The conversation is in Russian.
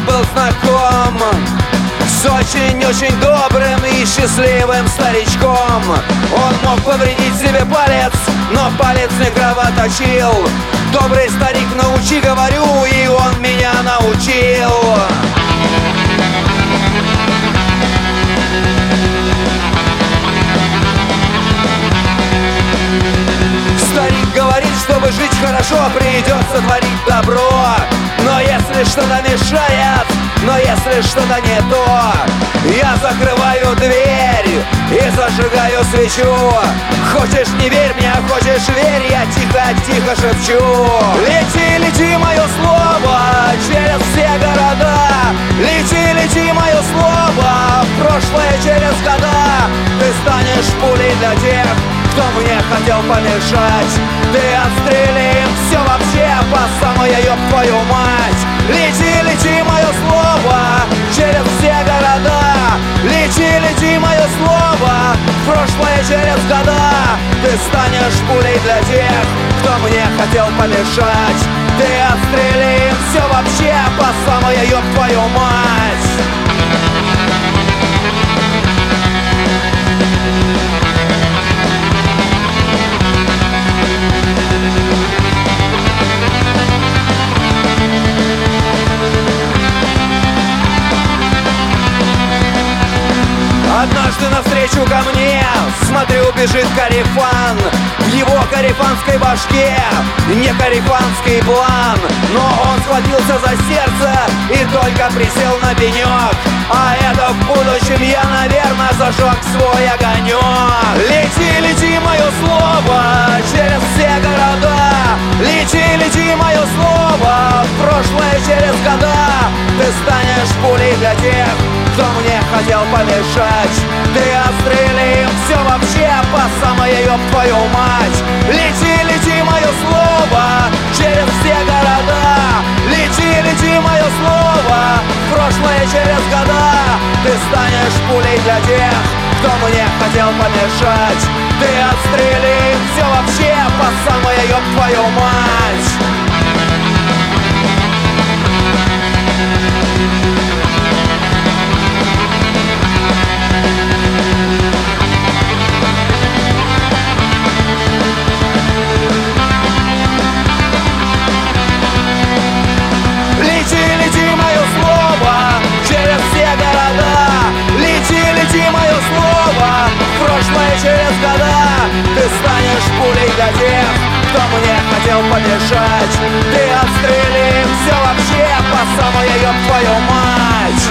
был знаком с очень-очень добрым и счастливым старичком. Он мог повредить себе палец, но палец не кровоточил. Добрый старик, научи, говорю, и он меня научил. Старик говорит, чтобы жить хорошо, придется творить добро Но если что-то мешает, но если что-то не то Я закрываю дверь и зажигаю свечу. Хочешь не верь мне, а хочешь верь, я тихо-тихо шепчу. Лети, лети, мое слово, через все города. Лети, лети, мое слово, в прошлое через года. Ты станешь пулей для тех, кто мне хотел помешать. Ты отстрели вообще по самое ёб твою мать. Лети, лети, мое слово, через все города. Лети, лети, мое слово, в прошлое через года. Ты станешь пулей для тех, кто мне хотел помешать. Ты отстрели все вообще по самое ёб твою мать Однажды навстречу ко мне. Смотрю, бежит Карифан В его карифанской башке. Не карифанский план Но он схватился за сердце И только присел на пенек. А это в будущем я, наверное, зажег свой огонек. Лети, лети, мое слово Через все города. Лети, лети, мое слово В прошлое через года Ты станешь пулей для тех кто мне хотел помешать. Ты отстрели им все вообще по самое ёб твою мать. Лети, лети, мое слово, через все города. Лети, лети, мое слово, в прошлое через года. Ты станешь пулей для тех, кто мне хотел помешать. Ты отстрели им все вообще по самое ёб твою мать лишь пулей до тех, кто мне хотел помешать Ты отстрели все вообще по самой ее твою мать.